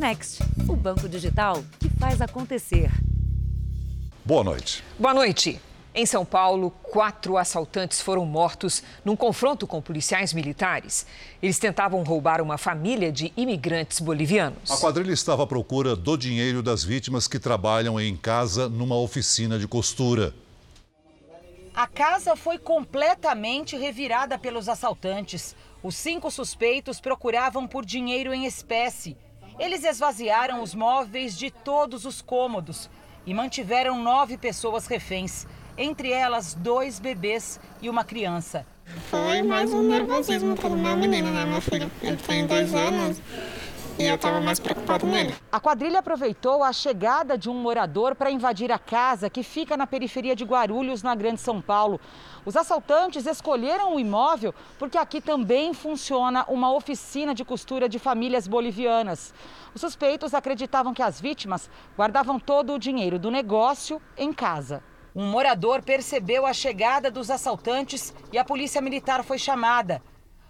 Next, o banco digital que faz acontecer. Boa noite. Boa noite. Em São Paulo, quatro assaltantes foram mortos num confronto com policiais militares. Eles tentavam roubar uma família de imigrantes bolivianos. A quadrilha estava à procura do dinheiro das vítimas que trabalham em casa numa oficina de costura. A casa foi completamente revirada pelos assaltantes. Os cinco suspeitos procuravam por dinheiro em espécie. Eles esvaziaram os móveis de todos os cômodos e mantiveram nove pessoas reféns entre elas dois bebês e uma criança. Foi mais um nervosismo pelo meu menino, né, meu filho? Ele tem dois anos e eu estava mais preocupado nele. A quadrilha aproveitou a chegada de um morador para invadir a casa que fica na periferia de Guarulhos, na Grande São Paulo. Os assaltantes escolheram o imóvel porque aqui também funciona uma oficina de costura de famílias bolivianas. Os suspeitos acreditavam que as vítimas guardavam todo o dinheiro do negócio em casa. Um morador percebeu a chegada dos assaltantes e a polícia militar foi chamada.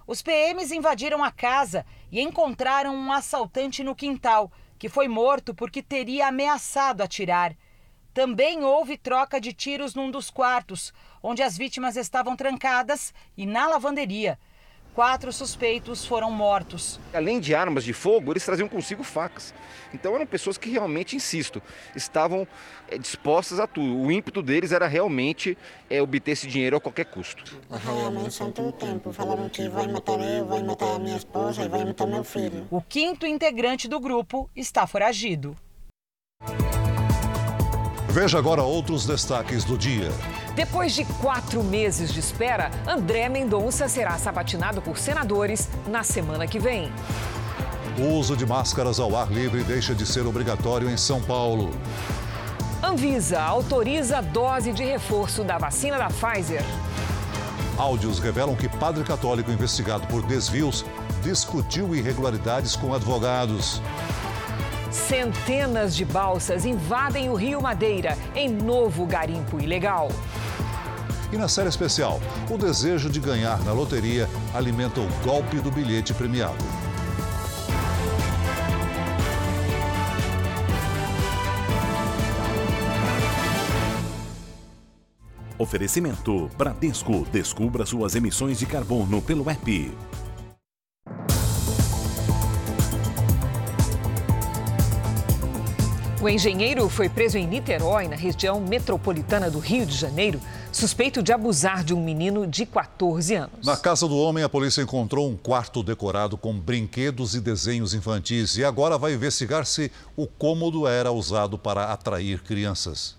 Os PMs invadiram a casa e encontraram um assaltante no quintal, que foi morto porque teria ameaçado atirar. Também houve troca de tiros num dos quartos, onde as vítimas estavam trancadas, e na lavanderia. Quatro suspeitos foram mortos. Além de armas de fogo, eles traziam consigo facas. Então eram pessoas que realmente, insisto, estavam é, dispostas a tudo. O ímpeto deles era realmente é, obter esse dinheiro a qualquer custo. Realmente, todo o tempo falaram que vai matar eu, vai matar a minha esposa e vai matar meu filho. O quinto integrante do grupo está foragido. Veja agora outros destaques do dia. Depois de quatro meses de espera, André Mendonça será sabatinado por senadores na semana que vem. O uso de máscaras ao ar livre deixa de ser obrigatório em São Paulo. Anvisa autoriza dose de reforço da vacina da Pfizer. Áudios revelam que padre católico investigado por desvios discutiu irregularidades com advogados. Centenas de balsas invadem o Rio Madeira em novo garimpo ilegal. E na série especial, o desejo de ganhar na loteria alimenta o golpe do bilhete premiado. Oferecimento Bradesco. Descubra suas emissões de carbono pelo app. O engenheiro foi preso em Niterói, na região metropolitana do Rio de Janeiro, suspeito de abusar de um menino de 14 anos. Na casa do homem, a polícia encontrou um quarto decorado com brinquedos e desenhos infantis e agora vai investigar se o cômodo era usado para atrair crianças.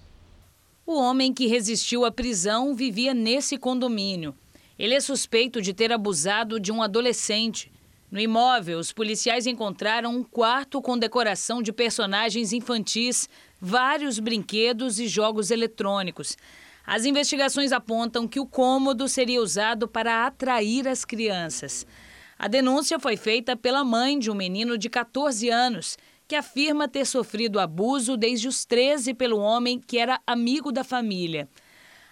O homem que resistiu à prisão vivia nesse condomínio. Ele é suspeito de ter abusado de um adolescente. No imóvel, os policiais encontraram um quarto com decoração de personagens infantis, vários brinquedos e jogos eletrônicos. As investigações apontam que o cômodo seria usado para atrair as crianças. A denúncia foi feita pela mãe de um menino de 14 anos, que afirma ter sofrido abuso desde os 13 pelo homem que era amigo da família.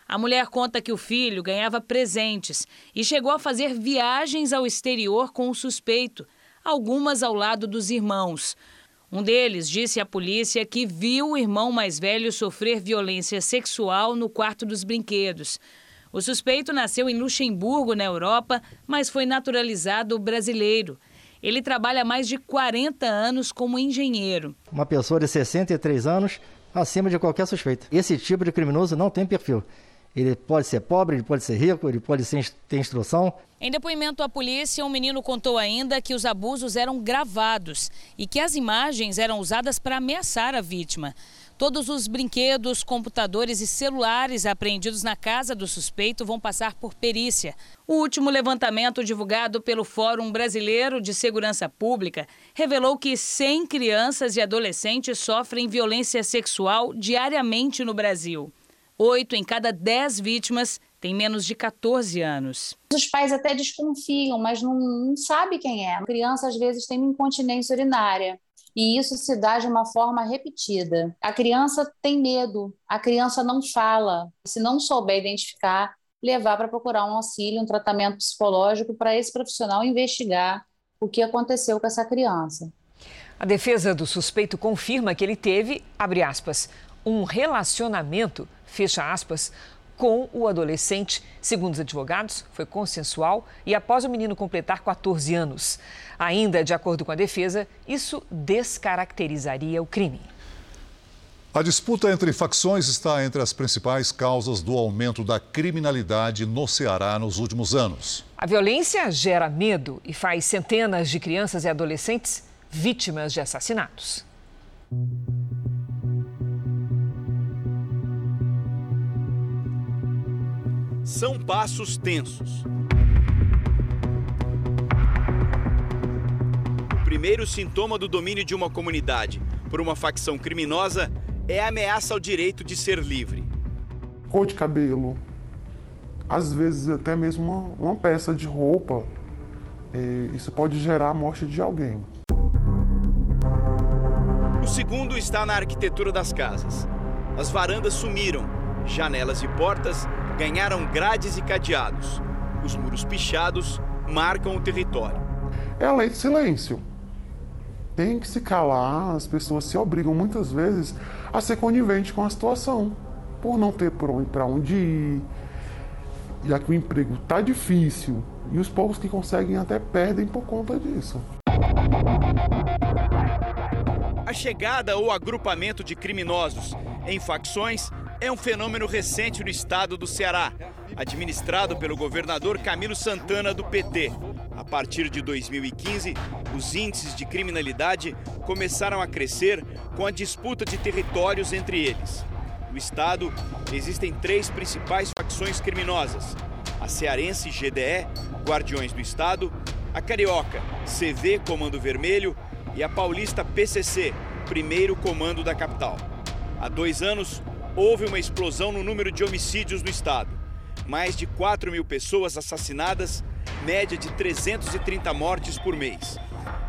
A mulher conta que o filho ganhava presentes e chegou a fazer viagens ao exterior com o suspeito, algumas ao lado dos irmãos. Um deles disse à polícia que viu o irmão mais velho sofrer violência sexual no quarto dos brinquedos. O suspeito nasceu em Luxemburgo, na Europa, mas foi naturalizado brasileiro. Ele trabalha há mais de 40 anos como engenheiro. Uma pessoa de 63 anos acima de qualquer suspeita. Esse tipo de criminoso não tem perfil. Ele pode ser pobre, ele pode ser rico, ele pode ter instrução. Em depoimento à polícia, um menino contou ainda que os abusos eram gravados e que as imagens eram usadas para ameaçar a vítima. Todos os brinquedos, computadores e celulares apreendidos na casa do suspeito vão passar por perícia. O último levantamento divulgado pelo Fórum Brasileiro de Segurança Pública revelou que 100 crianças e adolescentes sofrem violência sexual diariamente no Brasil. Oito em cada dez vítimas têm menos de 14 anos. Os pais até desconfiam, mas não, não sabe quem é. A criança às vezes tem incontinência urinária e isso se dá de uma forma repetida. A criança tem medo, a criança não fala. Se não souber identificar, levar para procurar um auxílio, um tratamento psicológico para esse profissional investigar o que aconteceu com essa criança. A defesa do suspeito confirma que ele teve, abre aspas, um relacionamento, fecha aspas, com o adolescente. Segundo os advogados, foi consensual e após o menino completar 14 anos. Ainda de acordo com a defesa, isso descaracterizaria o crime. A disputa entre facções está entre as principais causas do aumento da criminalidade no Ceará nos últimos anos. A violência gera medo e faz centenas de crianças e adolescentes vítimas de assassinatos. São passos tensos. O primeiro sintoma do domínio de uma comunidade por uma facção criminosa é a ameaça ao direito de ser livre. Cor de cabelo, às vezes até mesmo uma, uma peça de roupa, é, isso pode gerar a morte de alguém. O segundo está na arquitetura das casas. As varandas sumiram, janelas e portas ganharam grades e cadeados. Os muros pichados marcam o território. É a lei de silêncio. Tem que se calar, as pessoas se obrigam muitas vezes a ser conivente com a situação, por não ter para onde ir, já que o emprego está difícil e os poucos que conseguem até perdem por conta disso. A chegada ou agrupamento de criminosos em facções é um fenômeno recente no estado do Ceará, administrado pelo governador Camilo Santana do PT. A partir de 2015, os índices de criminalidade começaram a crescer com a disputa de territórios entre eles. No estado, existem três principais facções criminosas: a cearense GDE, Guardiões do Estado, a carioca CV Comando Vermelho e a paulista PCC, Primeiro Comando da Capital. Há dois anos, houve uma explosão no número de homicídios no estado. Mais de 4 mil pessoas assassinadas, média de 330 mortes por mês.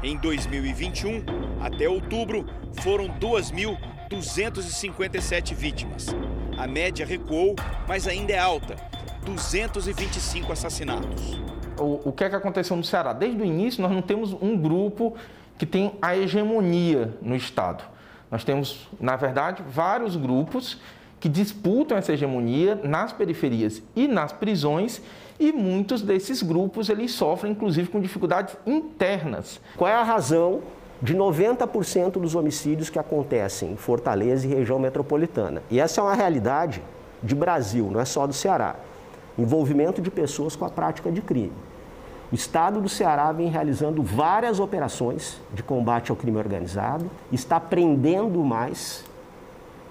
Em 2021, até outubro, foram 2.257 vítimas. A média recuou, mas ainda é alta: 225 assassinatos. O, o que é que aconteceu no Ceará? Desde o início, nós não temos um grupo que tem a hegemonia no Estado. Nós temos, na verdade, vários grupos que disputam essa hegemonia nas periferias e nas prisões e muitos desses grupos eles sofrem inclusive com dificuldades internas. Qual é a razão de 90% dos homicídios que acontecem em Fortaleza e região metropolitana? E essa é uma realidade de Brasil, não é só do Ceará. Envolvimento de pessoas com a prática de crime. O Estado do Ceará vem realizando várias operações de combate ao crime organizado, está prendendo mais,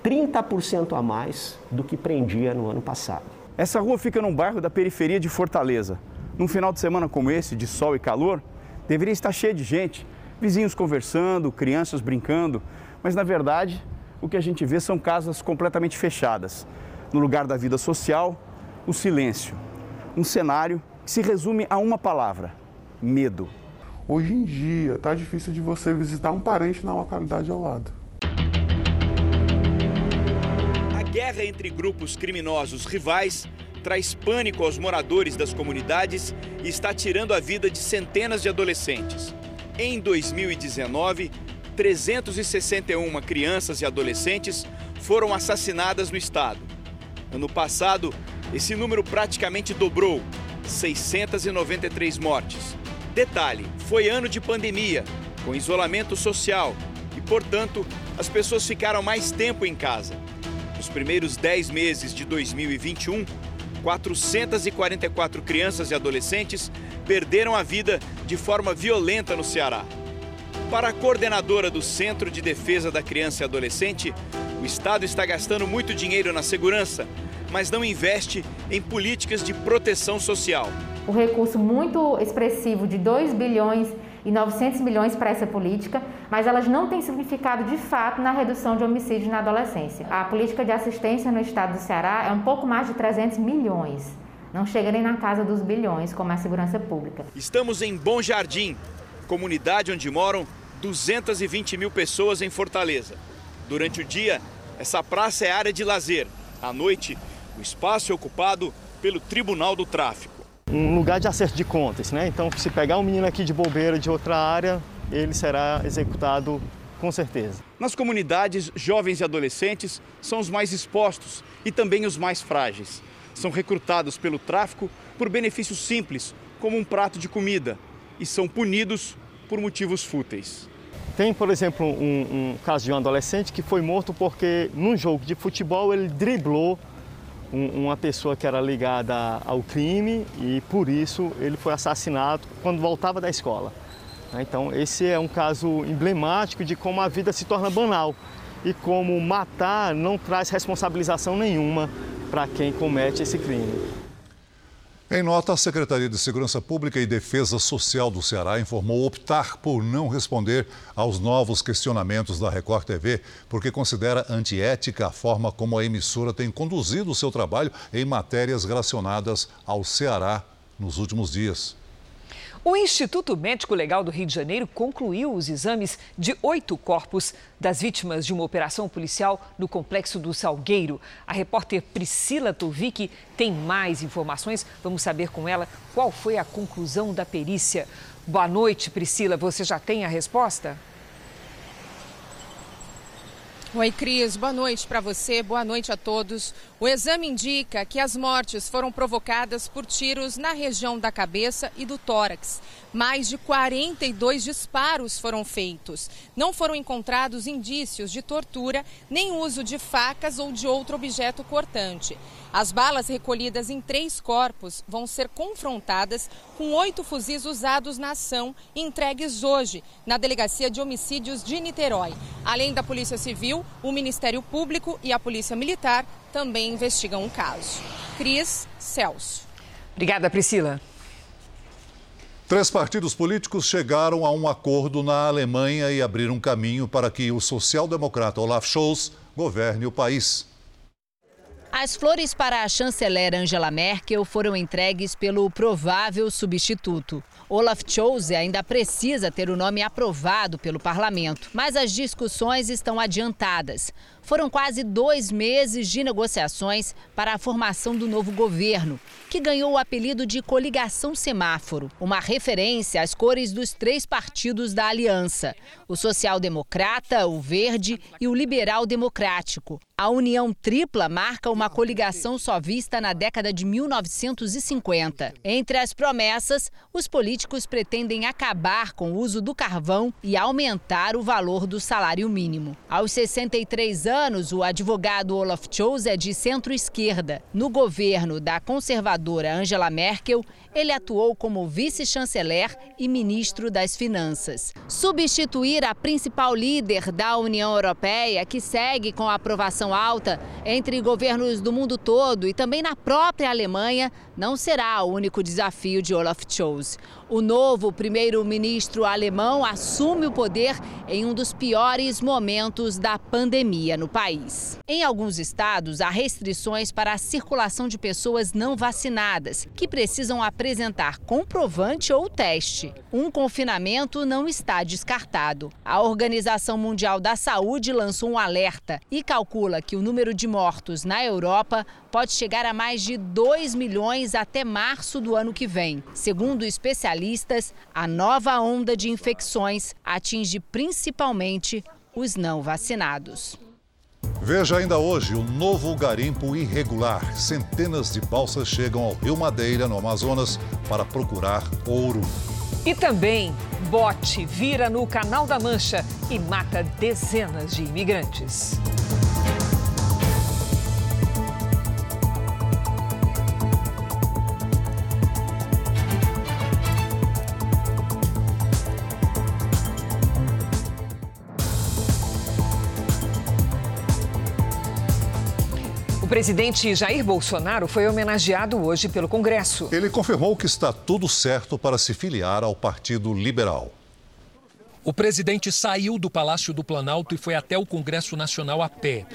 30% a mais do que prendia no ano passado. Essa rua fica num bairro da periferia de Fortaleza. Num final de semana como esse, de sol e calor, deveria estar cheio de gente, vizinhos conversando, crianças brincando, mas na verdade o que a gente vê são casas completamente fechadas. No lugar da vida social, o silêncio. Um cenário se resume a uma palavra: medo. Hoje em dia, está difícil de você visitar um parente na localidade ao lado. A guerra entre grupos criminosos rivais traz pânico aos moradores das comunidades e está tirando a vida de centenas de adolescentes. Em 2019, 361 crianças e adolescentes foram assassinadas no estado. Ano passado, esse número praticamente dobrou 693 mortes. Detalhe: foi ano de pandemia, com isolamento social e, portanto, as pessoas ficaram mais tempo em casa. Nos primeiros 10 meses de 2021, 444 crianças e adolescentes perderam a vida de forma violenta no Ceará. Para a coordenadora do Centro de Defesa da Criança e Adolescente, o Estado está gastando muito dinheiro na segurança, mas não investe em políticas de proteção social. O recurso muito expressivo de 2 bilhões e 900 milhões para essa política, mas elas não têm significado de fato na redução de homicídios na adolescência. A política de assistência no estado do Ceará é um pouco mais de 300 milhões. Não chega nem na casa dos bilhões, como a segurança pública. Estamos em Bom Jardim, comunidade onde moram 220 mil pessoas em Fortaleza. Durante o dia, essa praça é área de lazer. À noite, o espaço é ocupado pelo Tribunal do Tráfico. Um lugar de acerto de contas, né? Então, se pegar um menino aqui de bobeira de outra área, ele será executado com certeza. Nas comunidades, jovens e adolescentes são os mais expostos e também os mais frágeis. São recrutados pelo tráfico por benefícios simples, como um prato de comida, e são punidos por motivos fúteis. Tem, por exemplo, um, um caso de um adolescente que foi morto porque, num jogo de futebol, ele driblou um, uma pessoa que era ligada ao crime e, por isso, ele foi assassinado quando voltava da escola. Né? Então, esse é um caso emblemático de como a vida se torna banal e como matar não traz responsabilização nenhuma para quem comete esse crime. Em nota, a Secretaria de Segurança Pública e Defesa Social do Ceará informou optar por não responder aos novos questionamentos da Record TV, porque considera antiética a forma como a emissora tem conduzido o seu trabalho em matérias relacionadas ao Ceará nos últimos dias. O Instituto Médico Legal do Rio de Janeiro concluiu os exames de oito corpos das vítimas de uma operação policial no complexo do Salgueiro. A repórter Priscila Tovic tem mais informações. Vamos saber com ela qual foi a conclusão da perícia. Boa noite, Priscila. Você já tem a resposta? Oi, Cris. Boa noite para você, boa noite a todos. O exame indica que as mortes foram provocadas por tiros na região da cabeça e do tórax. Mais de 42 disparos foram feitos. Não foram encontrados indícios de tortura, nem uso de facas ou de outro objeto cortante. As balas recolhidas em três corpos vão ser confrontadas com oito fuzis usados na ação entregues hoje na Delegacia de Homicídios de Niterói. Além da Polícia Civil, o Ministério Público e a Polícia Militar também investigam o caso. Cris Celso. Obrigada, Priscila. Três partidos políticos chegaram a um acordo na Alemanha e abriram caminho para que o social-democrata Olaf Scholz governe o país. As flores para a chanceler Angela Merkel foram entregues pelo provável substituto. Olaf Scholz ainda precisa ter o nome aprovado pelo parlamento, mas as discussões estão adiantadas. Foram quase dois meses de negociações para a formação do novo governo, que ganhou o apelido de Coligação Semáforo, uma referência às cores dos três partidos da aliança: o social-democrata, o verde e o liberal-democrático. A união tripla marca uma coligação só vista na década de 1950. Entre as promessas, os políticos pretendem acabar com o uso do carvão e aumentar o valor do salário mínimo. Aos 63 anos, anos, o advogado Olaf Scholz é de centro-esquerda. No governo da conservadora Angela Merkel, ele atuou como vice-chanceler e ministro das Finanças. Substituir a principal líder da União Europeia, que segue com a aprovação alta entre governos do mundo todo e também na própria Alemanha, não será o único desafio de Olaf Scholz. O novo primeiro-ministro alemão assume o poder em um dos piores momentos da pandemia no país. Em alguns estados, há restrições para a circulação de pessoas não vacinadas, que precisam apresentar comprovante ou teste. Um confinamento não está descartado. A Organização Mundial da Saúde lançou um alerta e calcula que o número de mortos na Europa pode chegar a mais de 2 milhões até março do ano que vem. Segundo especialistas, a nova onda de infecções atinge principalmente os não vacinados. Veja ainda hoje o novo garimpo irregular. Centenas de balsas chegam ao Rio Madeira, no Amazonas, para procurar ouro. E também, bote vira no Canal da Mancha e mata dezenas de imigrantes. Presidente Jair Bolsonaro foi homenageado hoje pelo Congresso. Ele confirmou que está tudo certo para se filiar ao Partido Liberal. O presidente saiu do Palácio do Planalto e foi até o Congresso Nacional a pé.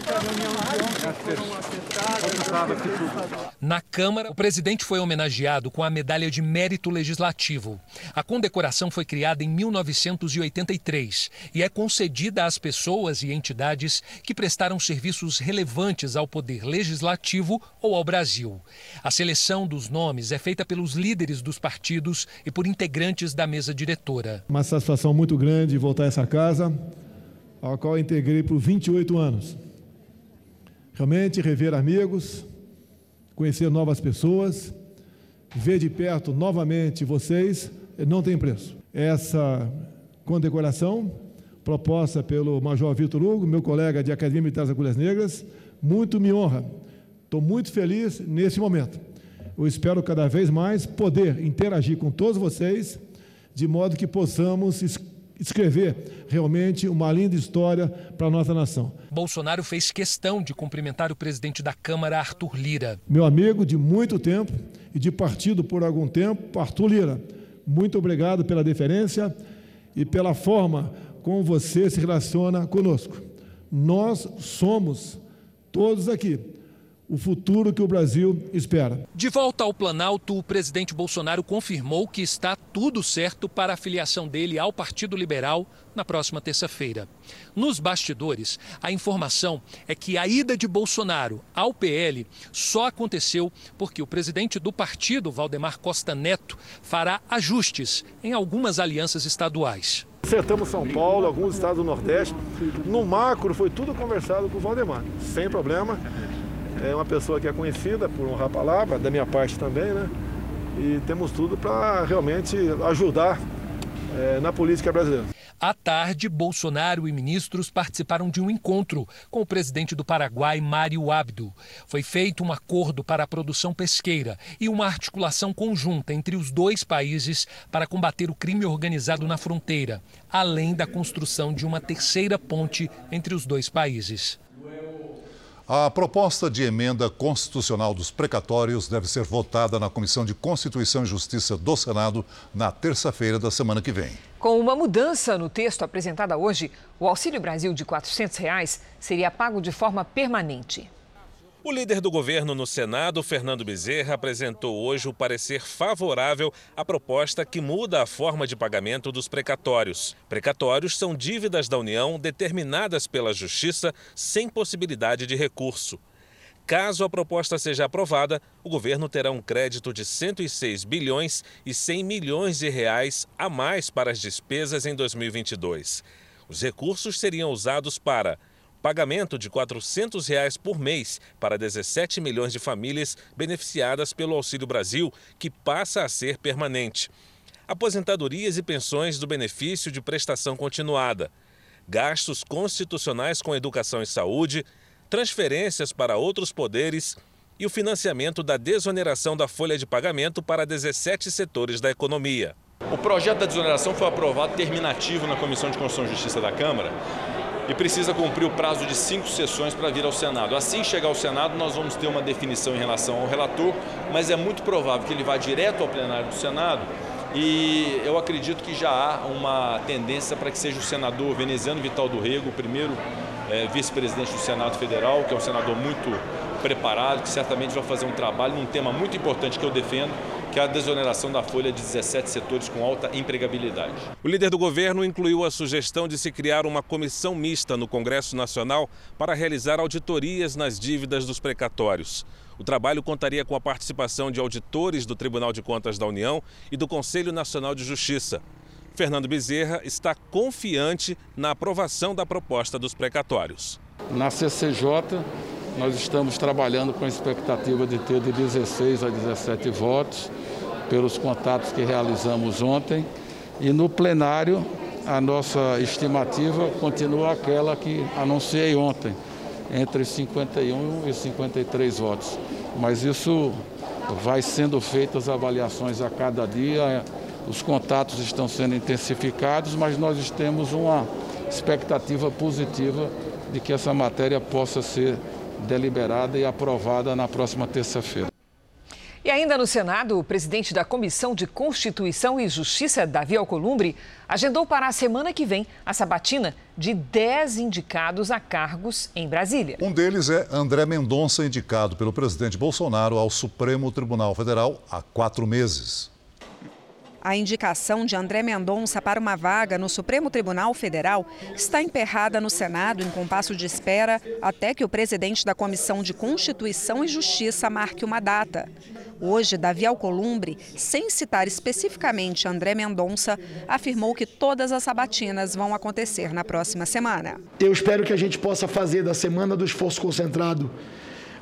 Na Câmara, o presidente foi homenageado com a Medalha de Mérito Legislativo. A condecoração foi criada em 1983 e é concedida às pessoas e entidades que prestaram serviços relevantes ao poder legislativo ou ao Brasil. A seleção dos nomes é feita pelos líderes dos partidos e por integrantes da mesa diretora. Uma satisfação muito grande voltar a essa casa, ao qual integrei por 28 anos. Realmente rever amigos, conhecer novas pessoas, ver de perto novamente vocês, não tem preço. Essa condecoração, proposta pelo Major Vitor Hugo, meu colega de Academia Militar das Agulhas Negras, muito me honra. Estou muito feliz nesse momento. Eu espero cada vez mais poder interagir com todos vocês, de modo que possamos escrever realmente uma linda história para a nossa nação. Bolsonaro fez questão de cumprimentar o presidente da Câmara, Arthur Lira. Meu amigo de muito tempo e de partido por algum tempo, Arthur Lira. Muito obrigado pela deferência e pela forma como você se relaciona conosco. Nós somos todos aqui o futuro que o Brasil espera. De volta ao Planalto, o presidente Bolsonaro confirmou que está tudo certo para a filiação dele ao Partido Liberal na próxima terça-feira. Nos bastidores, a informação é que a ida de Bolsonaro ao PL só aconteceu porque o presidente do partido, Valdemar Costa Neto, fará ajustes em algumas alianças estaduais. Acertamos São Paulo, alguns estados do Nordeste. No macro foi tudo conversado com o Valdemar, sem problema é uma pessoa que é conhecida por honrar a palavra, da minha parte também, né? E temos tudo para realmente ajudar é, na política brasileira. À tarde, Bolsonaro e ministros participaram de um encontro com o presidente do Paraguai, Mário Abdo. Foi feito um acordo para a produção pesqueira e uma articulação conjunta entre os dois países para combater o crime organizado na fronteira, além da construção de uma terceira ponte entre os dois países. A proposta de emenda constitucional dos precatórios deve ser votada na Comissão de Constituição e Justiça do Senado na terça-feira da semana que vem. Com uma mudança no texto apresentada hoje, o Auxílio Brasil de 400 reais seria pago de forma permanente. O líder do governo no Senado, Fernando Bezerra, apresentou hoje o parecer favorável à proposta que muda a forma de pagamento dos precatórios. Precatórios são dívidas da União determinadas pela Justiça sem possibilidade de recurso. Caso a proposta seja aprovada, o governo terá um crédito de 106 bilhões e 100 milhões de reais a mais para as despesas em 2022. Os recursos seriam usados para pagamento de 400 reais por mês para 17 milhões de famílias beneficiadas pelo Auxílio Brasil, que passa a ser permanente. Aposentadorias e pensões do benefício de prestação continuada. Gastos constitucionais com educação e saúde, transferências para outros poderes e o financiamento da desoneração da folha de pagamento para 17 setores da economia. O projeto da desoneração foi aprovado terminativo na Comissão de Constituição e Justiça da Câmara e precisa cumprir o prazo de cinco sessões para vir ao Senado. Assim chegar ao Senado, nós vamos ter uma definição em relação ao relator, mas é muito provável que ele vá direto ao plenário do Senado e eu acredito que já há uma tendência para que seja o senador veneziano Vital do Rego, o primeiro é, vice-presidente do Senado Federal, que é um senador muito preparado, que certamente vai fazer um trabalho num tema muito importante que eu defendo, que é a desoneração da folha de 17 setores com alta empregabilidade. O líder do governo incluiu a sugestão de se criar uma comissão mista no Congresso Nacional para realizar auditorias nas dívidas dos precatórios. O trabalho contaria com a participação de auditores do Tribunal de Contas da União e do Conselho Nacional de Justiça. Fernando Bezerra está confiante na aprovação da proposta dos precatórios. Na CCJ, nós estamos trabalhando com a expectativa de ter de 16 a 17 votos pelos contatos que realizamos ontem. E no plenário, a nossa estimativa continua aquela que anunciei ontem, entre 51 e 53 votos. Mas isso vai sendo feitas avaliações a cada dia, os contatos estão sendo intensificados, mas nós temos uma expectativa positiva de que essa matéria possa ser deliberada e aprovada na próxima terça-feira. E ainda no Senado, o presidente da Comissão de Constituição e Justiça, Davi Alcolumbre, agendou para a semana que vem a sabatina de 10 indicados a cargos em Brasília. Um deles é André Mendonça, indicado pelo presidente Bolsonaro ao Supremo Tribunal Federal há quatro meses. A indicação de André Mendonça para uma vaga no Supremo Tribunal Federal está emperrada no Senado em compasso de espera até que o presidente da Comissão de Constituição e Justiça marque uma data. Hoje, Davi Alcolumbre, sem citar especificamente André Mendonça, afirmou que todas as sabatinas vão acontecer na próxima semana. Eu espero que a gente possa fazer da Semana do Esforço Concentrado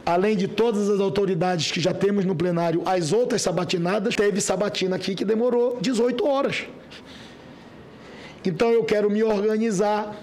além de todas as autoridades que já temos no plenário, as outras sabatinadas, teve sabatina aqui que demorou 18 horas. Então eu quero me organizar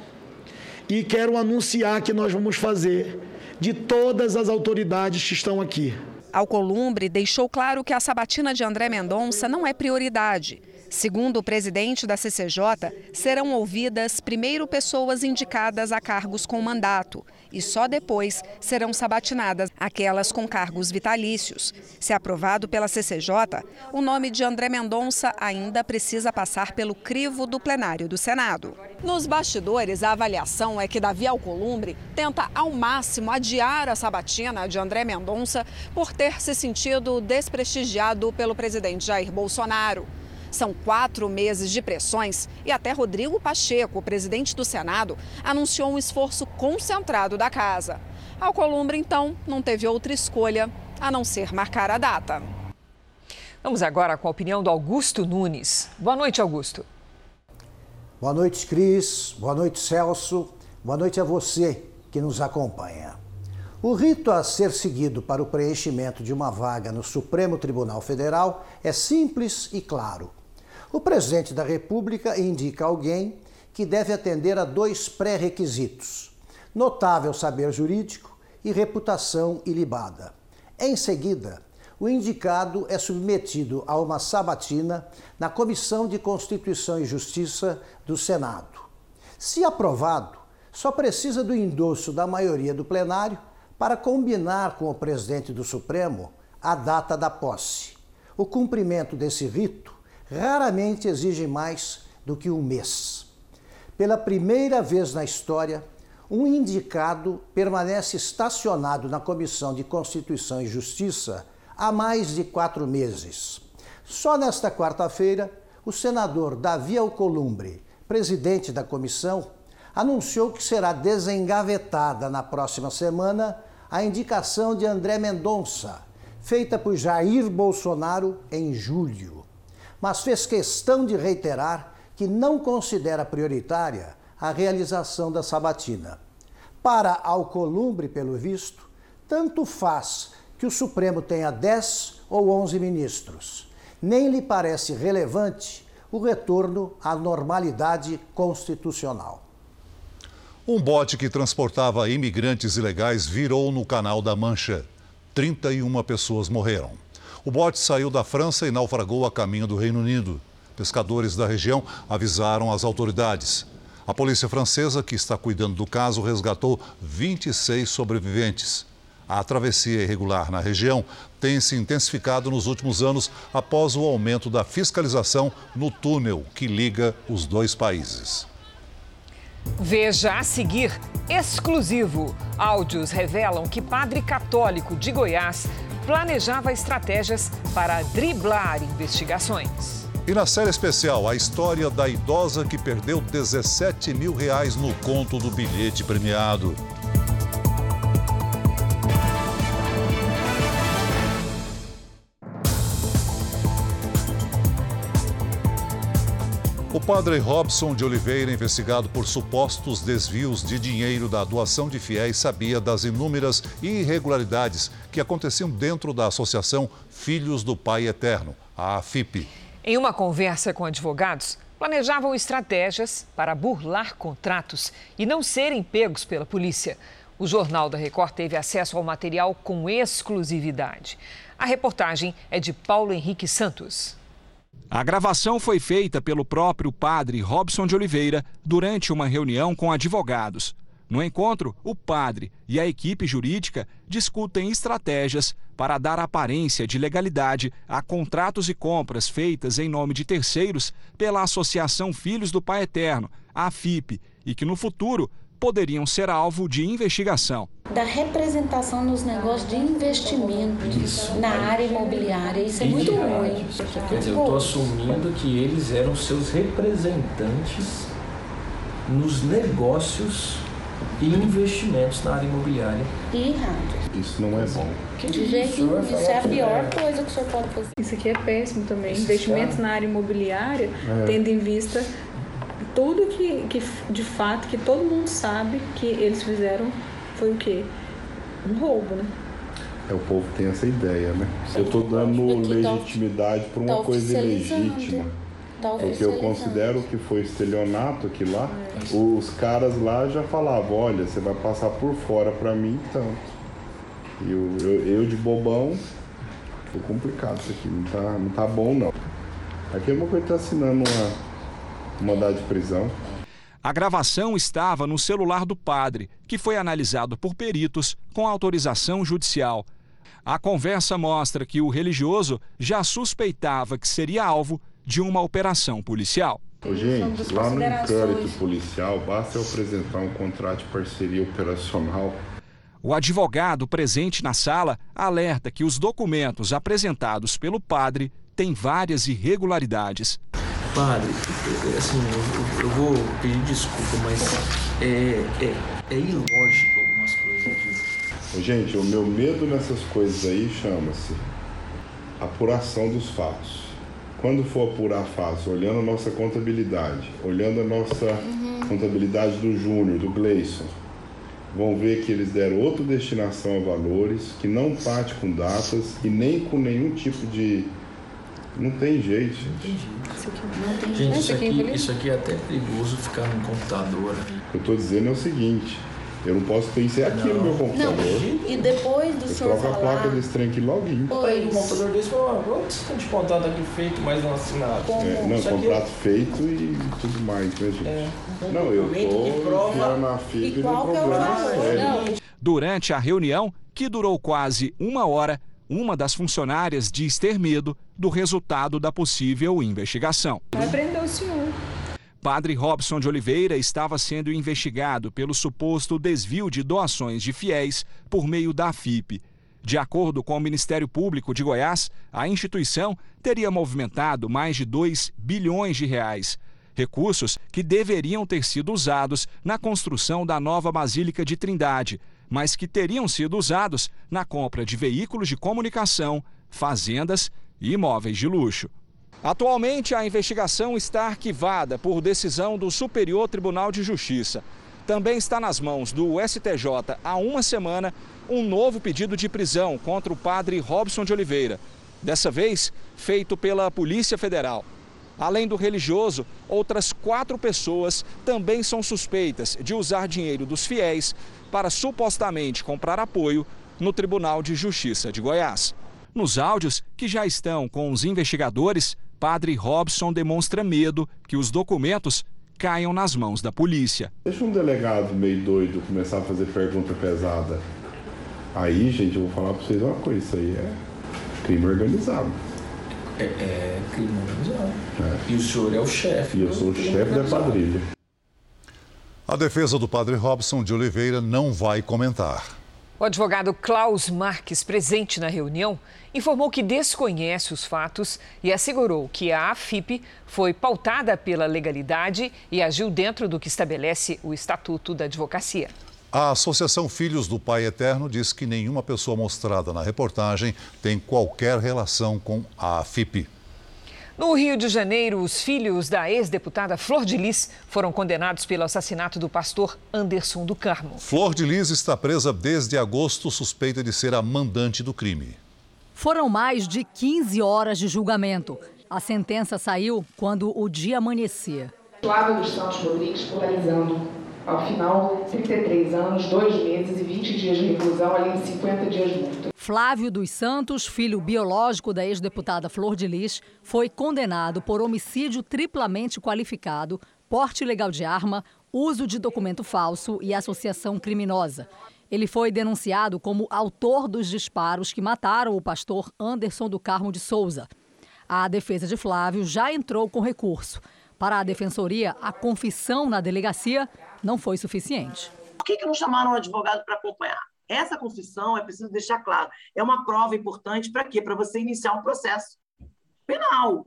e quero anunciar que nós vamos fazer de todas as autoridades que estão aqui. Alcolumbre deixou claro que a sabatina de André Mendonça não é prioridade. Segundo o presidente da CCJ, serão ouvidas primeiro pessoas indicadas a cargos com mandato e só depois serão sabatinadas aquelas com cargos vitalícios. Se aprovado pela CCJ, o nome de André Mendonça ainda precisa passar pelo crivo do plenário do Senado. Nos bastidores, a avaliação é que Davi Alcolumbre tenta ao máximo adiar a sabatina de André Mendonça por ter se sentido desprestigiado pelo presidente Jair Bolsonaro. São quatro meses de pressões e até Rodrigo Pacheco, presidente do Senado, anunciou um esforço concentrado da casa. Alcolumbre, então, não teve outra escolha a não ser marcar a data. Vamos agora com a opinião do Augusto Nunes. Boa noite, Augusto. Boa noite, Cris. Boa noite, Celso. Boa noite a você que nos acompanha. O rito a ser seguido para o preenchimento de uma vaga no Supremo Tribunal Federal é simples e claro. O presidente da República indica alguém que deve atender a dois pré-requisitos: notável saber jurídico e reputação ilibada. Em seguida, o indicado é submetido a uma sabatina na Comissão de Constituição e Justiça do Senado. Se aprovado, só precisa do endosso da maioria do plenário para combinar com o presidente do Supremo a data da posse. O cumprimento desse rito raramente exige mais do que um mês. Pela primeira vez na história, um indicado permanece estacionado na Comissão de Constituição e Justiça há mais de quatro meses. Só nesta quarta-feira, o senador Davi Alcolumbre, presidente da comissão, anunciou que será desengavetada na próxima semana a indicação de André Mendonça, feita por Jair Bolsonaro em julho mas fez questão de reiterar que não considera prioritária a realização da sabatina. Para Alcolumbre, pelo visto, tanto faz que o Supremo tenha 10 ou 11 ministros. Nem lhe parece relevante o retorno à normalidade constitucional. Um bote que transportava imigrantes ilegais virou no Canal da Mancha. 31 pessoas morreram. O bote saiu da França e naufragou a caminho do Reino Unido. Pescadores da região avisaram as autoridades. A polícia francesa, que está cuidando do caso, resgatou 26 sobreviventes. A travessia irregular na região tem se intensificado nos últimos anos após o aumento da fiscalização no túnel que liga os dois países. Veja a seguir, exclusivo. Áudios revelam que padre católico de Goiás planejava estratégias para driblar investigações. E na série especial, a história da idosa que perdeu 17 mil reais no conto do bilhete premiado. O padre Robson de Oliveira, investigado por supostos desvios de dinheiro da doação de fiéis, sabia das inúmeras irregularidades que aconteciam dentro da Associação Filhos do Pai Eterno, a AFIP. Em uma conversa com advogados, planejavam estratégias para burlar contratos e não serem pegos pela polícia. O Jornal da Record teve acesso ao material com exclusividade. A reportagem é de Paulo Henrique Santos. A gravação foi feita pelo próprio padre Robson de Oliveira durante uma reunião com advogados. No encontro, o padre e a equipe jurídica discutem estratégias para dar aparência de legalidade a contratos e compras feitas em nome de terceiros pela Associação Filhos do Pai Eterno, a FIP, e que no futuro poderiam ser alvo de investigação. Da representação nos negócios de investimento isso. na área imobiliária. Isso é muito ruim. Quer dizer, eu estou assumindo que eles eram seus representantes nos negócios e investimentos na área imobiliária. E errado. Isso não é bom. De jeito nenhum, isso é a pior coisa que o senhor pode fazer. Isso aqui é péssimo também. Esse investimentos cara... na área imobiliária, é. tendo em vista tudo que, que de fato que todo mundo sabe que eles fizeram foi o quê? Um roubo, né? É, o povo tem essa ideia, né? Eu estou dando legitimidade para uma tá coisa ilegítima. Tá porque eu considero que foi estelionato aqui lá. É. Os caras lá já falavam, olha, você vai passar por fora para mim tanto. E eu, eu, eu, de bobão, foi complicado isso aqui, não tá, não tá bom não. Aqui é uma coisa que tá assinando uma mandado de prisão. A gravação estava no celular do padre, que foi analisado por peritos com autorização judicial. A conversa mostra que o religioso já suspeitava que seria alvo de uma operação policial. Ô, gente, lá no inquérito policial, basta eu apresentar um contrato de parceria operacional. O advogado presente na sala alerta que os documentos apresentados pelo padre têm várias irregularidades. Padre, assim, eu, eu vou pedir desculpa, mas é, é, é ilógico algumas coisas aqui. Gente, o meu medo nessas coisas aí chama-se apuração dos fatos. Quando for apurar fatos, olhando a nossa contabilidade, olhando a nossa uhum. contabilidade do Júnior, do Gleison, vão ver que eles deram outra destinação a valores, que não parte com datas e nem com nenhum tipo de não tem jeito, gente. Não tem jeito. Gente, isso aqui, isso aqui é até perigoso ficar no computador. O que eu estou dizendo é o seguinte. Eu não posso ter isso aqui não. no meu computador. Não. E depois do eu senhor troco a placa desse trem aqui login. Aí um computador desse, quantos tem de contrato aqui feito, mais não assinado? É, não, isso contrato aqui... feito e tudo mais, né, gente? É. Não, eu tô prova... na FIP no problema sério. Durante a reunião, que durou quase uma hora, uma das funcionárias diz ter medo do resultado da possível investigação. Vai prender o senhor. Padre Robson de Oliveira estava sendo investigado pelo suposto desvio de doações de fiéis por meio da FIP. De acordo com o Ministério Público de Goiás, a instituição teria movimentado mais de 2 bilhões de reais. Recursos que deveriam ter sido usados na construção da nova Basílica de Trindade, mas que teriam sido usados na compra de veículos de comunicação, fazendas e imóveis de luxo. Atualmente, a investigação está arquivada por decisão do Superior Tribunal de Justiça. Também está nas mãos do STJ há uma semana um novo pedido de prisão contra o padre Robson de Oliveira, dessa vez feito pela Polícia Federal. Além do religioso, outras quatro pessoas também são suspeitas de usar dinheiro dos fiéis para supostamente comprar apoio no Tribunal de Justiça de Goiás. Nos áudios que já estão com os investigadores, Padre Robson demonstra medo que os documentos caiam nas mãos da polícia. Deixa um delegado meio doido começar a fazer pergunta pesada. Aí, gente, eu vou falar para vocês uma coisa: isso aí é crime organizado. É, é crime organizado. É. E o senhor é o chefe. E eu sou o chefe da quadrilha. A defesa do padre Robson de Oliveira não vai comentar. O advogado Klaus Marques, presente na reunião, informou que desconhece os fatos e assegurou que a AFIP foi pautada pela legalidade e agiu dentro do que estabelece o Estatuto da Advocacia. A Associação Filhos do Pai Eterno diz que nenhuma pessoa mostrada na reportagem tem qualquer relação com a AFIP. No Rio de Janeiro, os filhos da ex-deputada Flor de Lis foram condenados pelo assassinato do pastor Anderson do Carmo. Flor de Lis está presa desde agosto, suspeita de ser a mandante do crime. Foram mais de 15 horas de julgamento. A sentença saiu quando o dia amanhecia. Flávio dos Santos Rodrigues polarizando ao final, 33 anos, 2 meses e 20 dias de reclusão, além de 50 dias multa. Flávio dos Santos, filho biológico da ex-deputada Flor de Lis, foi condenado por homicídio triplamente qualificado, porte ilegal de arma, uso de documento falso e associação criminosa. Ele foi denunciado como autor dos disparos que mataram o pastor Anderson do Carmo de Souza. A defesa de Flávio já entrou com recurso. Para a defensoria, a confissão na delegacia não foi suficiente. Por que, que não chamaram um advogado para acompanhar? Essa confissão, é preciso deixar claro, é uma prova importante para quê? Para você iniciar um processo penal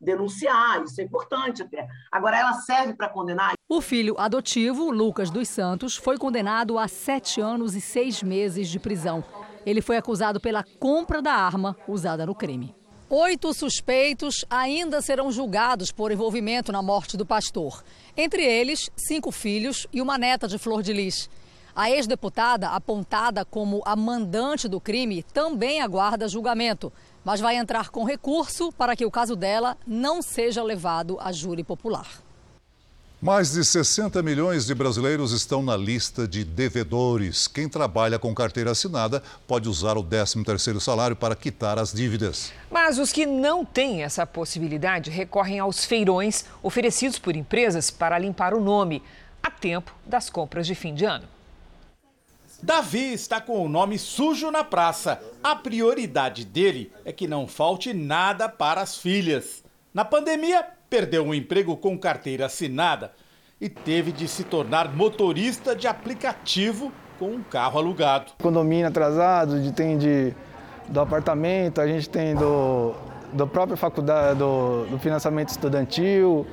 denunciar, isso é importante até. Agora, ela serve para condenar? O filho adotivo, Lucas dos Santos, foi condenado a sete anos e seis meses de prisão. Ele foi acusado pela compra da arma usada no crime. Oito suspeitos ainda serão julgados por envolvimento na morte do pastor. Entre eles, cinco filhos e uma neta de Flor de Lis. A ex-deputada, apontada como a mandante do crime, também aguarda julgamento mas vai entrar com recurso para que o caso dela não seja levado a júri popular. Mais de 60 milhões de brasileiros estão na lista de devedores. Quem trabalha com carteira assinada pode usar o 13º salário para quitar as dívidas. Mas os que não têm essa possibilidade recorrem aos feirões oferecidos por empresas para limpar o nome a tempo das compras de fim de ano. Davi está com o nome sujo na praça. A prioridade dele é que não falte nada para as filhas. Na pandemia, perdeu um emprego com carteira assinada e teve de se tornar motorista de aplicativo com um carro alugado. Condomínio atrasado, de, tem de, do apartamento, a gente tem do, do próprio faculdade, do, do financiamento estudantil,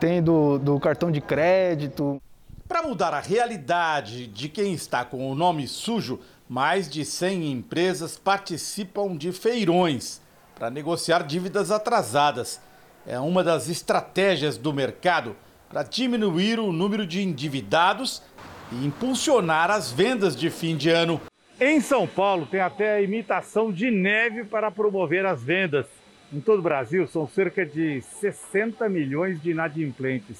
tem do, do cartão de crédito. Para mudar a realidade de quem está com o nome sujo, mais de 100 empresas participam de feirões para negociar dívidas atrasadas. É uma das estratégias do mercado para diminuir o número de endividados e impulsionar as vendas de fim de ano. Em São Paulo, tem até a imitação de neve para promover as vendas. Em todo o Brasil, são cerca de 60 milhões de inadimplentes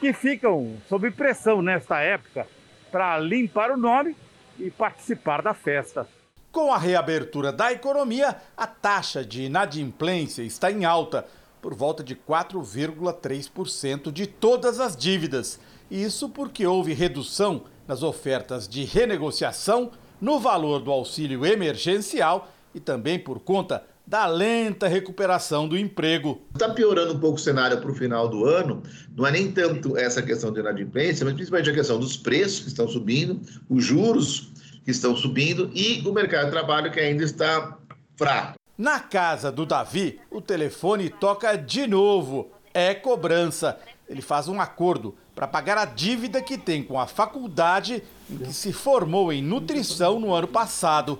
que ficam sob pressão nesta época para limpar o nome e participar da festa. Com a reabertura da economia, a taxa de inadimplência está em alta, por volta de 4,3% de todas as dívidas. Isso porque houve redução nas ofertas de renegociação, no valor do auxílio emergencial e também por conta da lenta recuperação do emprego. Está piorando um pouco o cenário para o final do ano, não é nem tanto essa questão de inadimplência, mas principalmente a questão dos preços que estão subindo, os juros que estão subindo e o mercado de trabalho que ainda está fraco. Na casa do Davi, o telefone toca de novo. É cobrança. Ele faz um acordo para pagar a dívida que tem com a faculdade em que se formou em nutrição no ano passado.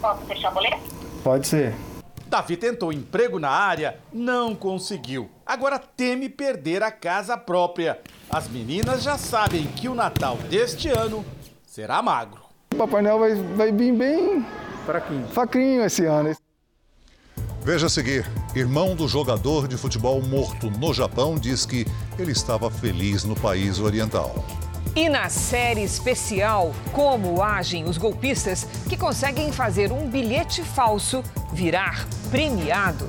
Posso fechar o boleto? Pode ser. Davi tentou emprego na área, não conseguiu. Agora teme perder a casa própria. As meninas já sabem que o Natal deste ano será magro. O Papai Noel vai, vai vir bem fraquinho. fraquinho esse ano. Veja a seguir: irmão do jogador de futebol morto no Japão diz que ele estava feliz no país oriental. E na série especial, como agem os golpistas que conseguem fazer um bilhete falso virar premiado.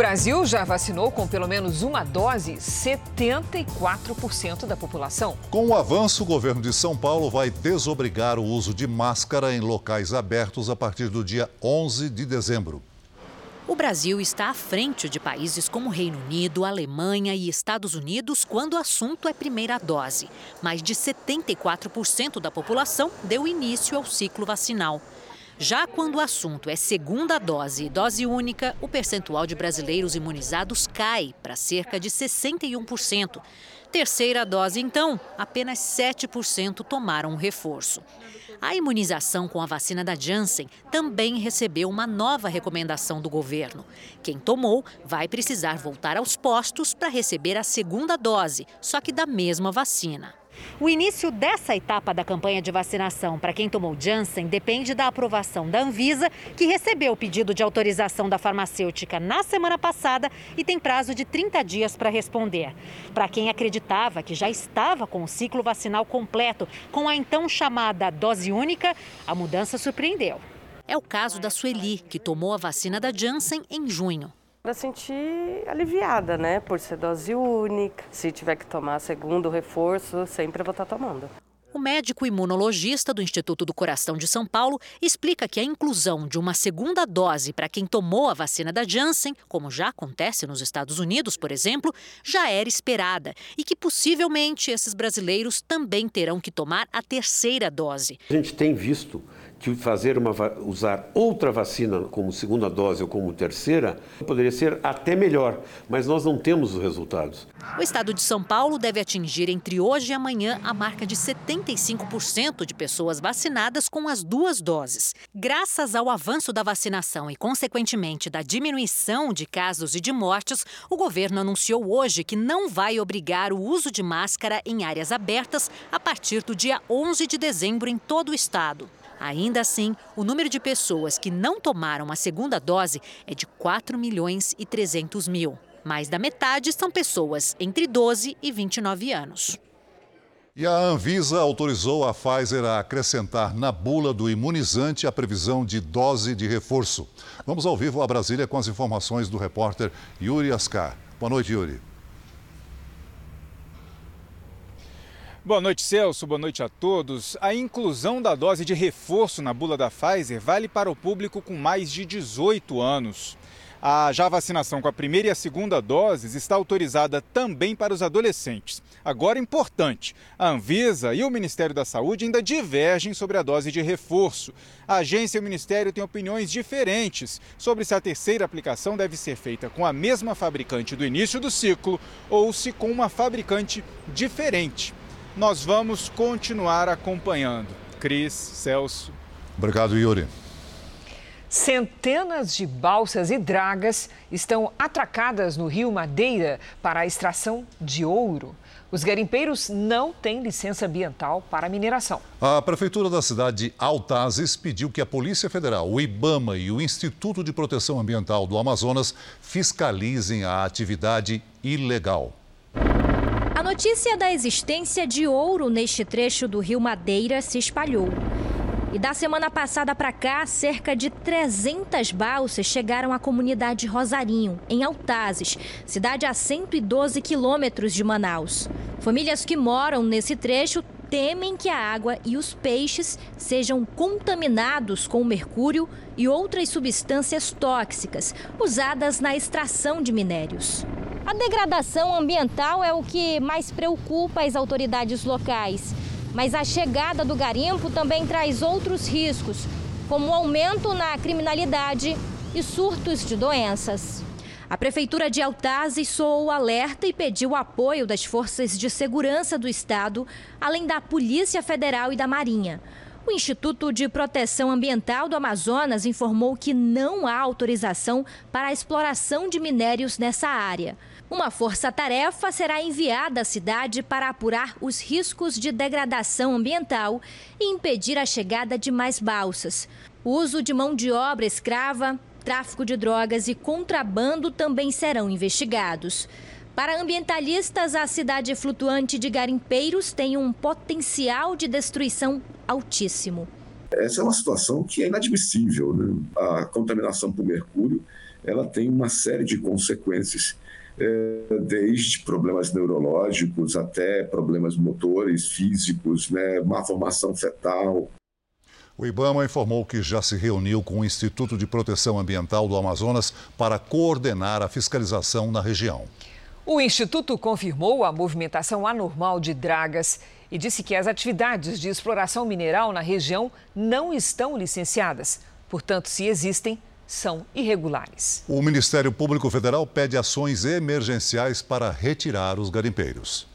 Brasil já vacinou com pelo menos uma dose 74% da população. Com o avanço, o governo de São Paulo vai desobrigar o uso de máscara em locais abertos a partir do dia 11 de dezembro. O Brasil está à frente de países como Reino Unido, Alemanha e Estados Unidos quando o assunto é primeira dose. Mais de 74% da população deu início ao ciclo vacinal. Já quando o assunto é segunda dose e dose única, o percentual de brasileiros imunizados cai para cerca de 61%. Terceira dose, então, apenas 7% tomaram um reforço. A imunização com a vacina da Janssen também recebeu uma nova recomendação do governo. Quem tomou vai precisar voltar aos postos para receber a segunda dose, só que da mesma vacina. O início dessa etapa da campanha de vacinação para quem tomou Janssen depende da aprovação da Anvisa, que recebeu o pedido de autorização da farmacêutica na semana passada e tem prazo de 30 dias para responder. Para quem acreditava que já estava com o ciclo vacinal completo, com a então chamada dose única, a mudança surpreendeu. É o caso da Sueli, que tomou a vacina da Janssen em junho. Eu senti aliviada, né? Por ser dose única. Se tiver que tomar segundo reforço, sempre vou estar tomando. O médico imunologista do Instituto do Coração de São Paulo explica que a inclusão de uma segunda dose para quem tomou a vacina da Janssen, como já acontece nos Estados Unidos, por exemplo, já era esperada e que possivelmente esses brasileiros também terão que tomar a terceira dose. A gente tem visto que fazer uma, usar outra vacina como segunda dose ou como terceira poderia ser até melhor, mas nós não temos os resultados. O estado de São Paulo deve atingir entre hoje e amanhã a marca de 75% de pessoas vacinadas com as duas doses. Graças ao avanço da vacinação e, consequentemente, da diminuição de casos e de mortes, o governo anunciou hoje que não vai obrigar o uso de máscara em áreas abertas a partir do dia 11 de dezembro em todo o estado. Ainda assim, o número de pessoas que não tomaram a segunda dose é de 4 milhões e 300 mil. Mais da metade são pessoas entre 12 e 29 anos. E a Anvisa autorizou a Pfizer a acrescentar na bula do imunizante a previsão de dose de reforço. Vamos ao vivo a Brasília com as informações do repórter Yuri Ascar. Boa noite, Yuri. Boa noite, Celso. Boa noite a todos. A inclusão da dose de reforço na bula da Pfizer vale para o público com mais de 18 anos. A já vacinação com a primeira e a segunda doses está autorizada também para os adolescentes. Agora, importante: a Anvisa e o Ministério da Saúde ainda divergem sobre a dose de reforço. A agência e o Ministério têm opiniões diferentes sobre se a terceira aplicação deve ser feita com a mesma fabricante do início do ciclo ou se com uma fabricante diferente nós vamos continuar acompanhando. Cris, Celso. Obrigado, Yuri. Centenas de balsas e dragas estão atracadas no rio Madeira para a extração de ouro. Os garimpeiros não têm licença ambiental para mineração. A prefeitura da cidade de Altazes pediu que a Polícia Federal, o IBAMA e o Instituto de Proteção Ambiental do Amazonas fiscalizem a atividade ilegal. Notícia da existência de ouro neste trecho do rio Madeira se espalhou. E da semana passada para cá, cerca de 300 balsas chegaram à comunidade Rosarinho, em Altazes, cidade a 112 quilômetros de Manaus. Famílias que moram nesse trecho temem que a água e os peixes sejam contaminados com mercúrio e outras substâncias tóxicas usadas na extração de minérios. A degradação ambiental é o que mais preocupa as autoridades locais. Mas a chegada do garimpo também traz outros riscos, como aumento na criminalidade e surtos de doenças. A Prefeitura de Altazes soou alerta e pediu o apoio das forças de segurança do Estado, além da Polícia Federal e da Marinha. O Instituto de Proteção Ambiental do Amazonas informou que não há autorização para a exploração de minérios nessa área. Uma força-tarefa será enviada à cidade para apurar os riscos de degradação ambiental e impedir a chegada de mais balsas. O uso de mão de obra escrava, tráfico de drogas e contrabando também serão investigados. Para ambientalistas, a cidade flutuante de garimpeiros tem um potencial de destruição altíssimo. Essa é uma situação que é inadmissível. Né? A contaminação por mercúrio ela tem uma série de consequências é, desde problemas neurológicos até problemas motores, físicos, né, má formação fetal. O IBAMA informou que já se reuniu com o Instituto de Proteção Ambiental do Amazonas para coordenar a fiscalização na região. O Instituto confirmou a movimentação anormal de dragas e disse que as atividades de exploração mineral na região não estão licenciadas. Portanto, se existem, são irregulares. O Ministério Público Federal pede ações emergenciais para retirar os garimpeiros.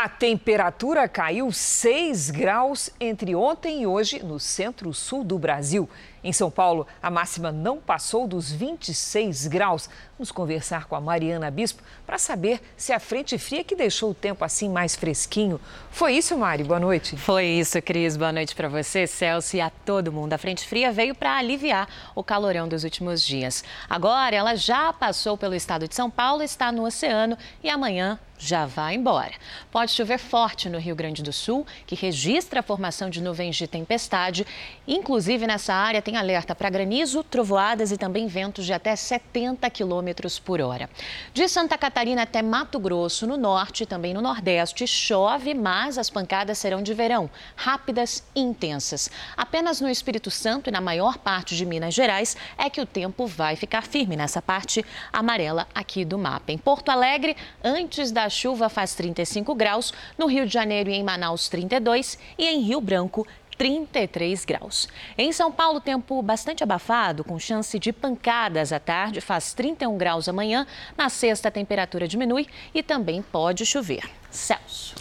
A temperatura caiu 6 graus entre ontem e hoje no centro-sul do Brasil. Em São Paulo, a máxima não passou dos 26 graus. Vamos conversar com a Mariana Bispo para saber se a frente fria que deixou o tempo assim mais fresquinho. Foi isso, Mari? Boa noite. Foi isso, Cris. Boa noite para você, Celso e a todo mundo. A frente fria veio para aliviar o calorão dos últimos dias. Agora, ela já passou pelo estado de São Paulo, está no oceano e amanhã já vai embora. Pode chover forte no Rio Grande do Sul, que registra a formação de nuvens de tempestade. Inclusive, nessa área tem alerta para granizo, trovoadas e também ventos de até 70 quilômetros por hora. De Santa Catarina até Mato Grosso, no norte e também no nordeste, chove, mas as pancadas serão de verão, rápidas e intensas. Apenas no Espírito Santo e na maior parte de Minas Gerais é que o tempo vai ficar firme nessa parte amarela aqui do mapa. Em Porto Alegre, antes da chuva faz 35 graus, no Rio de Janeiro e em Manaus 32 e em Rio Branco 33 graus. Em São Paulo, tempo bastante abafado, com chance de pancadas à tarde, faz 31 graus amanhã. Na sexta, a temperatura diminui e também pode chover. Celso.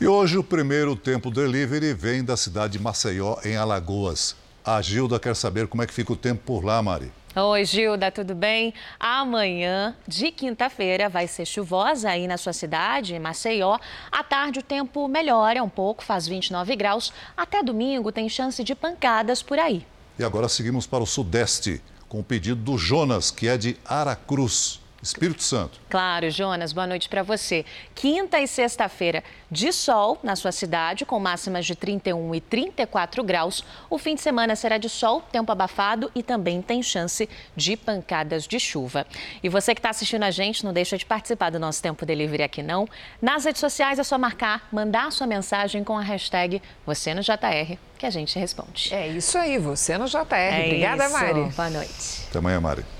E hoje o primeiro tempo delivery vem da cidade de Maceió, em Alagoas. A Gilda quer saber como é que fica o tempo por lá, Mari. Oi, Gilda, tudo bem? Amanhã, de quinta-feira, vai ser chuvosa aí na sua cidade, em Maceió. À tarde, o tempo melhora um pouco, faz 29 graus. Até domingo, tem chance de pancadas por aí. E agora seguimos para o Sudeste, com o pedido do Jonas, que é de Aracruz. Espírito Santo. Claro, Jonas, boa noite para você. Quinta e sexta-feira de sol na sua cidade, com máximas de 31 e 34 graus. O fim de semana será de sol, tempo abafado e também tem chance de pancadas de chuva. E você que está assistindo a gente, não deixa de participar do nosso Tempo Delivery aqui não. Nas redes sociais é só marcar, mandar sua mensagem com a hashtag você no JR, que a gente responde. É isso aí, você no JR. É Obrigada, isso. Mari. Boa noite. Até amanhã, Mari.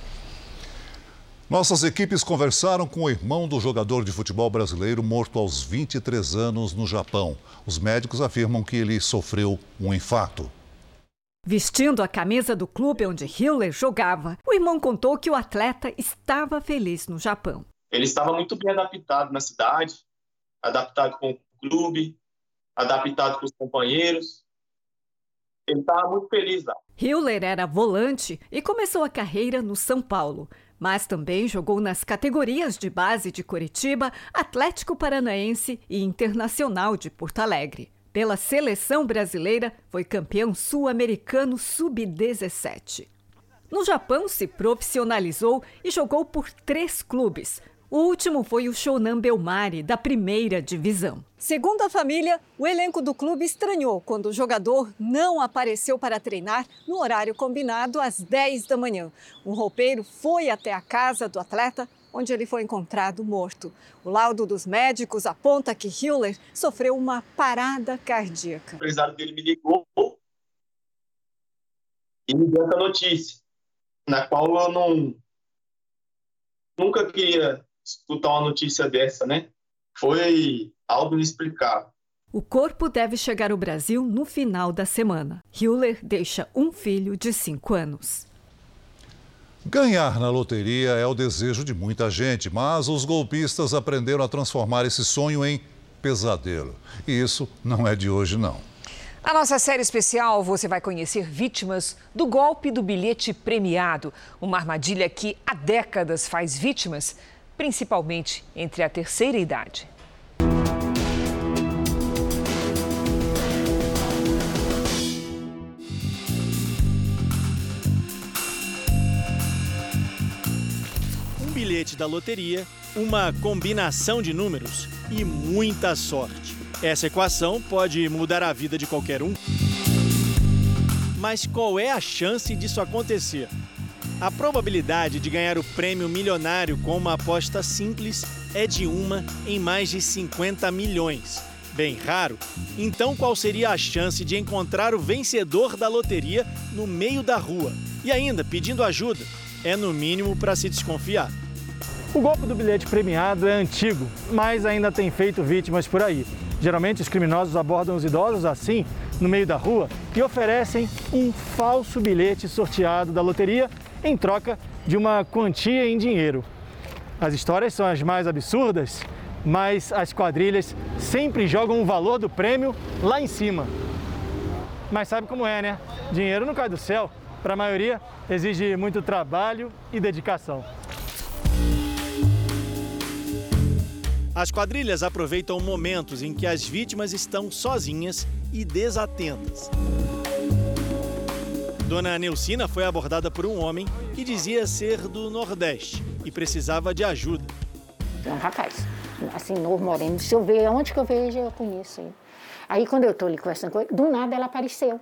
Nossas equipes conversaram com o irmão do jogador de futebol brasileiro morto aos 23 anos no Japão. Os médicos afirmam que ele sofreu um infarto. Vestindo a camisa do clube onde Hiller jogava, o irmão contou que o atleta estava feliz no Japão. Ele estava muito bem adaptado na cidade, adaptado com o clube, adaptado com os companheiros. Ele estava muito feliz lá. Hiller era volante e começou a carreira no São Paulo mas também jogou nas categorias de base de Curitiba, Atlético Paranaense e Internacional de Porto Alegre. Pela seleção brasileira, foi campeão sul-americano sub-17. No Japão, se profissionalizou e jogou por três clubes, o último foi o Shonan Belmari, da primeira divisão. Segundo a família, o elenco do clube estranhou quando o jogador não apareceu para treinar no horário combinado às 10 da manhã. Um roupeiro foi até a casa do atleta, onde ele foi encontrado morto. O laudo dos médicos aponta que Hiller sofreu uma parada cardíaca. O empresário dele me ligou e me deu essa notícia, na qual eu não nunca queria escutar uma notícia dessa, né? Foi algo inexplicável. O corpo deve chegar ao Brasil no final da semana. Hewler deixa um filho de cinco anos. Ganhar na loteria é o desejo de muita gente, mas os golpistas aprenderam a transformar esse sonho em pesadelo. E isso não é de hoje, não. Na nossa série especial, você vai conhecer vítimas do golpe do bilhete premiado, uma armadilha que há décadas faz vítimas principalmente entre a terceira idade. Um bilhete da loteria, uma combinação de números e muita sorte. Essa equação pode mudar a vida de qualquer um. Mas qual é a chance disso acontecer? A probabilidade de ganhar o prêmio milionário com uma aposta simples é de uma em mais de 50 milhões. Bem raro? Então, qual seria a chance de encontrar o vencedor da loteria no meio da rua e ainda pedindo ajuda? É no mínimo para se desconfiar. O golpe do bilhete premiado é antigo, mas ainda tem feito vítimas por aí. Geralmente, os criminosos abordam os idosos assim, no meio da rua, e oferecem um falso bilhete sorteado da loteria em troca de uma quantia em dinheiro. As histórias são as mais absurdas, mas as quadrilhas sempre jogam o valor do prêmio lá em cima. Mas sabe como é, né? Dinheiro não cai do céu. Para a maioria, exige muito trabalho e dedicação. As quadrilhas aproveitam momentos em que as vítimas estão sozinhas e desatentas. Dona Neucina foi abordada por um homem que dizia ser do Nordeste e precisava de ajuda. Um rapaz, assim, novo, moreno. Se eu ver, onde que eu vejo, eu conheço ele. Aí, quando eu estou ali conversando com ele, do nada ela apareceu.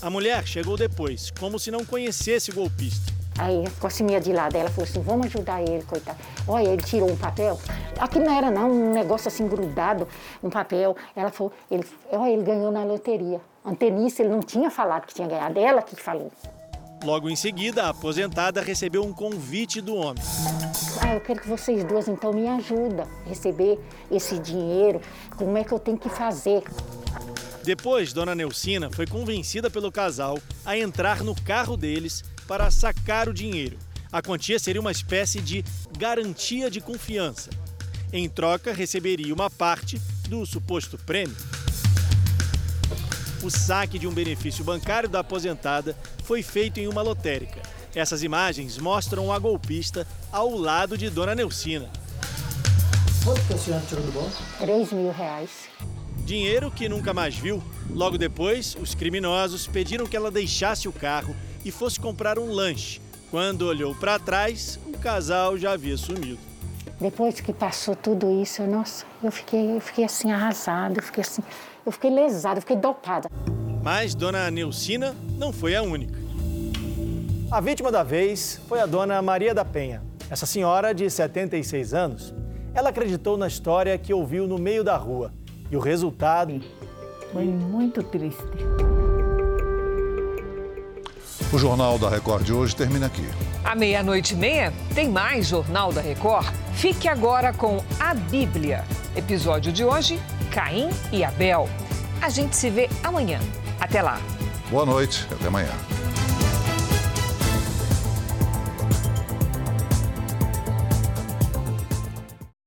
A mulher chegou depois, como se não conhecesse o golpista. Aí ficou assim meia de lado. Ela falou assim: vamos ajudar ele, coitado. Olha, ele tirou um papel. Aqui não era, não, um negócio assim grudado, um papel. Ela falou: ele, olha, ele ganhou na loteria. Antenice, ele não tinha falado que tinha ganhado, ela que falou. Logo em seguida, a aposentada recebeu um convite do homem. Ah, eu quero que vocês duas então me ajudem a receber esse dinheiro. Como é que eu tenho que fazer? Depois, Dona Neucina foi convencida pelo casal a entrar no carro deles para sacar o dinheiro. A quantia seria uma espécie de garantia de confiança. Em troca, receberia uma parte do suposto prêmio. O saque de um benefício bancário da aposentada foi feito em uma lotérica. Essas imagens mostram a golpista ao lado de Dona Neucina. Quanto que a senhora tirou do bolso? 3 mil reais. Dinheiro que nunca mais viu. Logo depois, os criminosos pediram que ela deixasse o carro e fosse comprar um lanche. Quando olhou para trás, o casal já havia sumido. Depois que passou tudo isso, eu, nossa, eu fiquei, eu fiquei assim arrasada, eu fiquei assim, eu fiquei lesada, eu fiquei dopada. Mas Dona Neucina não foi a única. A vítima da vez foi a dona Maria da Penha. Essa senhora de 76 anos, ela acreditou na história que ouviu no meio da rua. E o resultado foi muito triste. O Jornal da Record de hoje termina aqui. À meia-noite e meia, tem mais Jornal da Record? Fique agora com a Bíblia. Episódio de hoje: Caim e Abel. A gente se vê amanhã. Até lá. Boa noite, até amanhã.